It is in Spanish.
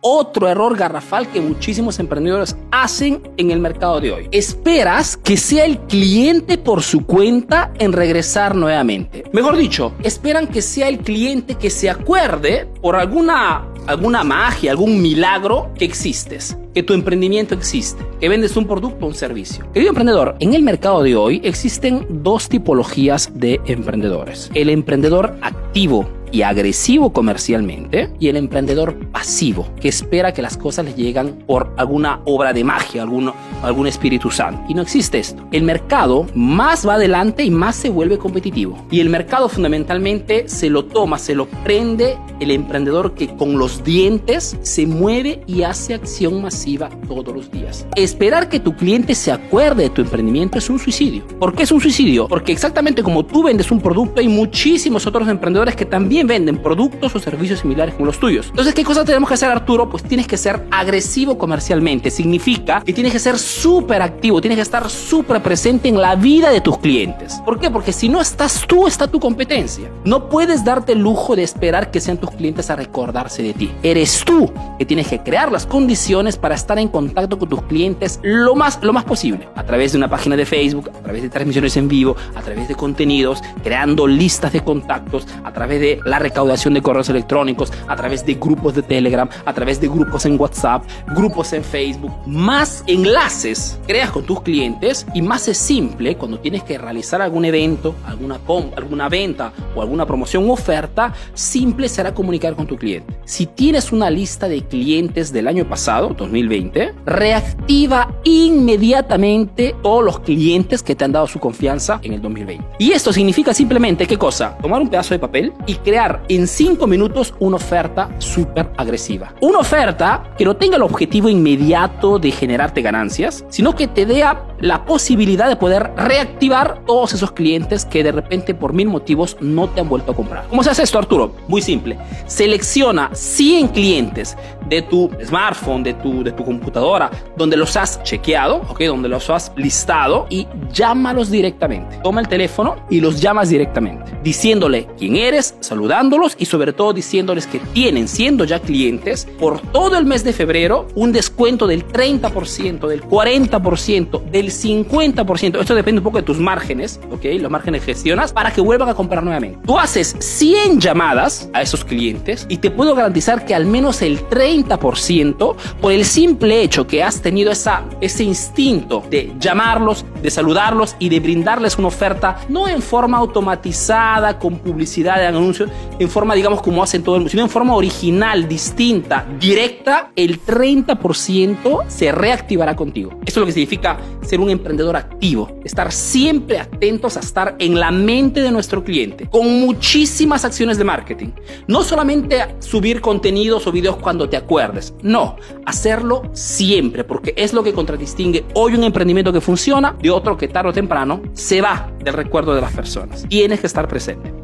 otro error garrafal que muchísimos emprendedores hacen en el mercado de hoy. Esperas que sea el cliente por su cuenta en regresar nuevamente. Mejor dicho, esperan que sea el cliente que se acuerde por alguna alguna magia, algún milagro que existes, que tu emprendimiento existe, que vendes un producto o un servicio. Querido emprendedor, en el mercado de hoy existen dos tipologías de emprendedores. El emprendedor activo y agresivo comercialmente y el emprendedor pasivo que espera que las cosas le lleguen por alguna obra de magia, algún, algún espíritu santo. Y no existe esto. El mercado más va adelante y más se vuelve competitivo. Y el mercado fundamentalmente se lo toma, se lo prende el emprendedor que con los dientes se mueve y hace acción masiva todos los días. Esperar que tu cliente se acuerde de tu emprendimiento es un suicidio. ¿Por qué es un suicidio? Porque exactamente como tú vendes un producto, hay muchísimos otros emprendedores que también venden productos o servicios similares como los tuyos. Entonces, ¿qué cosa tenemos que hacer, Arturo? Pues tienes que ser agresivo comercialmente. Significa que tienes que ser súper activo, tienes que estar súper presente en la vida de tus clientes. ¿Por qué? Porque si no estás tú, está tu competencia. No puedes darte el lujo de esperar que sean tus clientes a recordarse de ti. Eres tú que tienes que crear las condiciones para estar en contacto con tus clientes lo más, lo más posible. A través de una página de Facebook, a través de transmisiones en vivo, a través de contenidos, creando listas de contactos, a través de la recaudación de correos electrónicos, a través de grupos de Telegram, a través de grupos en WhatsApp, grupos en Facebook. Más enlaces creas con tus clientes y más es simple cuando tienes que realizar algún evento, alguna, alguna venta o alguna promoción o oferta, simple será comunicar con tu cliente. Si tienes una lista de clientes del año pasado, 2020, reactiva inmediatamente todos los clientes que te han dado su confianza en el 2020. Y esto significa simplemente, ¿qué cosa? Tomar un pedazo de papel y crear en 5 minutos una oferta súper agresiva. Una oferta que no tenga el objetivo inmediato de generarte ganancias, sino que te dé la posibilidad de poder reactivar todos esos clientes que de repente por mil motivos no te han vuelto a comprar. ¿Cómo se hace esto, Arturo? Muy simple. Selecciona 100 clientes de tu smartphone, de tu, de tu computadora, donde los has chequeado, ¿ok? Donde los has listado y llámalos directamente. Toma el teléfono y los llamas directamente, diciéndole quién eres, saludándolos y sobre todo diciéndoles que tienen, siendo ya clientes, por todo el mes de febrero, un descuento del 30%, del 40%, del 50%. Esto depende un poco de tus márgenes, ¿ok? Los márgenes gestionas para que vuelvan a comprar nuevamente. Tú haces 100 llamadas a esos clientes y te puedo garantizar que al menos el 30% por el simple hecho que has tenido esa, ese instinto de llamarlos, de saludarlos y de brindarles una oferta, no en forma automatizada, con publicidad de anuncios, en forma, digamos, como hacen todo el mundo, sino en forma original, distinta, directa, el 30% se reactivará contigo. Esto es lo que significa ser un emprendedor activo, estar siempre atentos a estar en la mente de nuestro cliente, con muchísimas acciones de marketing. No solamente subir contenidos o videos cuando te acuerdes, no, hacerlo siempre, porque es lo que contradistingue hoy un emprendimiento que funciona de otro que tarde o temprano se va del recuerdo de las personas. Tienes que estar presente.